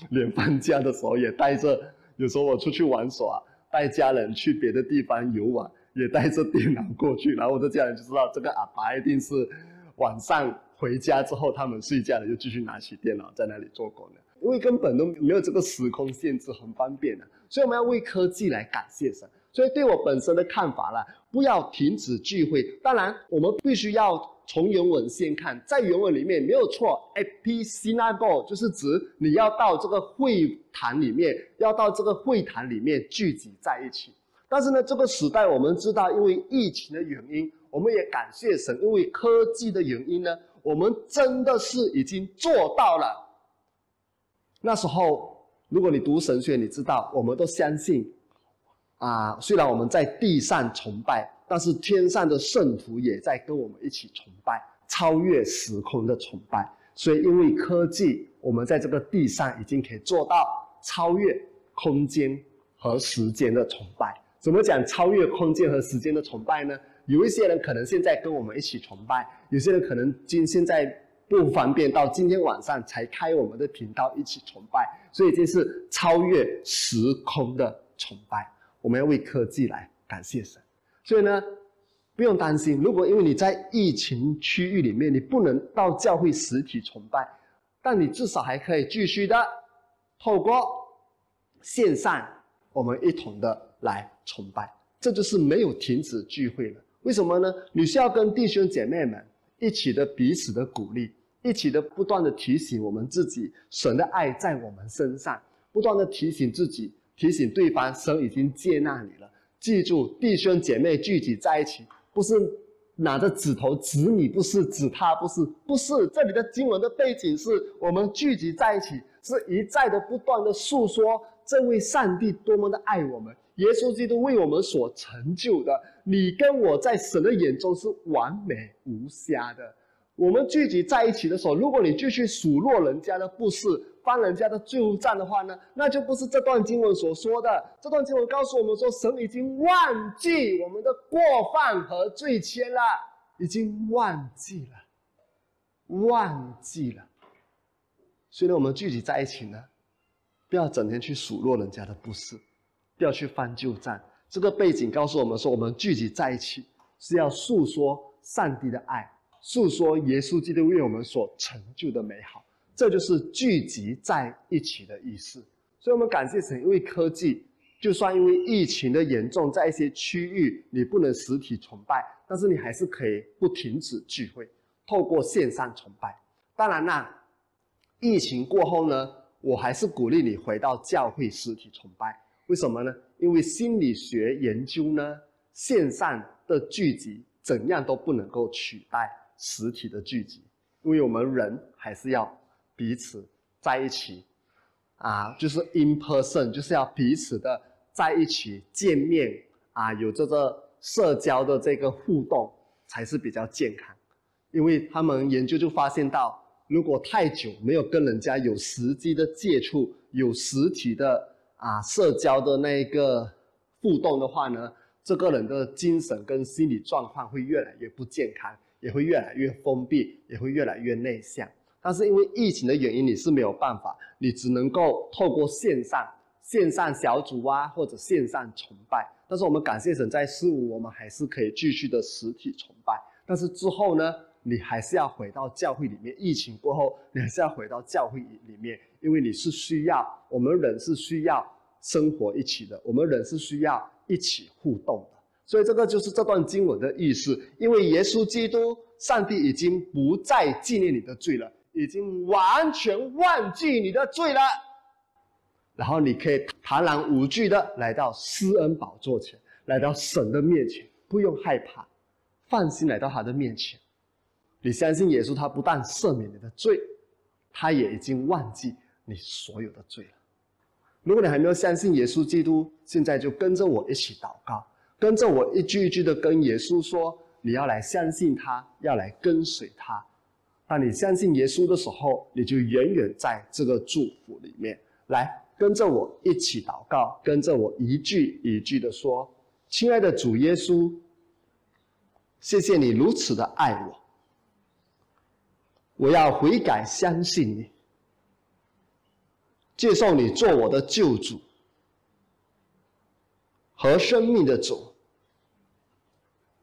连放假的时候也带着，有时候我出去玩耍，带家人去别的地方游玩，也带着电脑过去，然后我的家人就知道这个阿爸一定是晚上回家之后，他们睡觉了，又继续拿起电脑在那里做工的。因为根本都没有这个时空限制，很方便的，所以我们要为科技来感谢神。所以对我本身的看法啦，不要停止聚会。当然，我们必须要从原文先看，在原文里面没有错，episinago 就是指你要到这个会谈里面，要到这个会谈里面聚集在一起。但是呢，这个时代我们知道，因为疫情的原因，我们也感谢神，因为科技的原因呢，我们真的是已经做到了。那时候，如果你读神学，你知道，我们都相信，啊，虽然我们在地上崇拜，但是天上的圣徒也在跟我们一起崇拜，超越时空的崇拜。所以，因为科技，我们在这个地上已经可以做到超越空间和时间的崇拜。怎么讲超越空间和时间的崇拜呢？有一些人可能现在跟我们一起崇拜，有些人可能今现在。不方便到今天晚上才开我们的频道一起崇拜，所以这是超越时空的崇拜。我们要为科技来感谢神。所以呢，不用担心，如果因为你在疫情区域里面，你不能到教会实体崇拜，但你至少还可以继续的透过线上，我们一同的来崇拜。这就是没有停止聚会了。为什么呢？你需要跟弟兄姐妹们一起的彼此的鼓励。一起的不断的提醒我们自己，神的爱在我们身上，不断的提醒自己，提醒对方，神已经接纳你了。记住，弟兄姐妹聚集在一起，不是拿着指头指你，不是指他，不是，不是。这里的经文的背景是我们聚集在一起，是一再的不断的诉说这位上帝多么的爱我们，耶稣基督为我们所成就的，你跟我在神的眼中是完美无瑕的。我们聚集在一起的时候，如果你继续数落人家的不是，翻人家的罪恶账的话呢，那就不是这段经文所说的。这段经文告诉我们说，神已经忘记我们的过犯和罪愆了，已经忘记了，忘记了。所以呢，我们聚集在一起呢，不要整天去数落人家的不是，不要去翻旧账。这个背景告诉我们说，我们聚集在一起是要诉说上帝的爱。诉说耶稣基督为我们所成就的美好，这就是聚集在一起的意思。所以，我们感谢神，因为科技，就算因为疫情的严重，在一些区域你不能实体崇拜，但是你还是可以不停止聚会，透过线上崇拜。当然啦，疫情过后呢，我还是鼓励你回到教会实体崇拜。为什么呢？因为心理学研究呢，线上的聚集怎样都不能够取代。实体的聚集，因为我们人还是要彼此在一起，啊，就是 in person，就是要彼此的在一起见面啊，有这个社交的这个互动才是比较健康。因为他们研究就发现到，如果太久没有跟人家有实际的接触，有实体的啊社交的那一个互动的话呢，这个人的精神跟心理状况会越来越不健康。也会越来越封闭，也会越来越内向。但是因为疫情的原因，你是没有办法，你只能够透过线上、线上小组啊，或者线上崇拜。但是我们感谢神，在四五我们还是可以继续的实体崇拜。但是之后呢，你还是要回到教会里面。疫情过后，你还是要回到教会里面，因为你是需要，我们人是需要生活一起的，我们人是需要一起互动的。所以这个就是这段经文的意思，因为耶稣基督，上帝已经不再纪念你的罪了，已经完全忘记你的罪了，然后你可以坦然无惧的来到施恩宝座前，来到神的面前，不用害怕，放心来到他的面前。你相信耶稣，他不但赦免你的罪，他也已经忘记你所有的罪了。如果你还没有相信耶稣基督，现在就跟着我一起祷告。跟着我一句一句的跟耶稣说：“你要来相信他，要来跟随他。当你相信耶稣的时候，你就远远在这个祝福里面。来，跟着我一起祷告，跟着我一句一句的说：亲爱的主耶稣，谢谢你如此的爱我。我要悔改，相信你，接受你做我的救主。”和生命的主，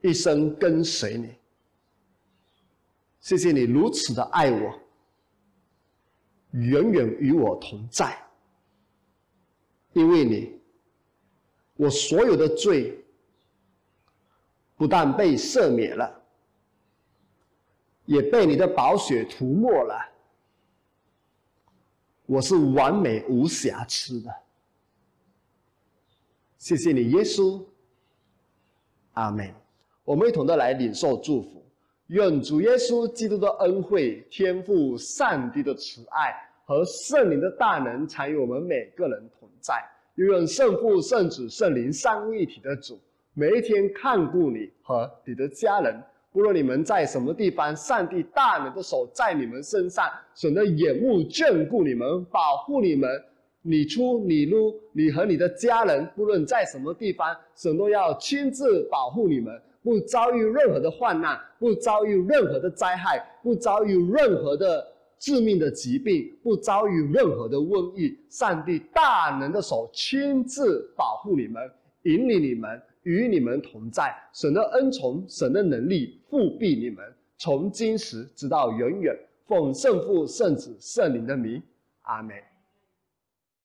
一生跟随你。谢谢你如此的爱我，远远与我同在。因为你，我所有的罪不但被赦免了，也被你的宝血涂抹了。我是完美无瑕疵的。谢谢你，耶稣，阿门。我们一同的来领受祝福，愿主耶稣基督的恩惠、天赋、上帝的慈爱和圣灵的大能常与我们每个人同在。愿圣父、圣子、圣灵三位一体的主，每一天看顾你和你的家人，不论你们在什么地方，上帝大能的手在你们身上，神的眼目眷顾你们，保护你们。你出你入，你和你的家人，不论在什么地方，神都要亲自保护你们，不遭遇任何的患难，不遭遇任何的灾害，不遭遇任何的致命的疾病，不遭遇任何的瘟疫。上帝大能的手亲自保护你们，引领你们，与你们同在。神的恩宠，神的能力复庇你们，从今时直到永远。奉圣父、圣子、圣灵的名，阿门。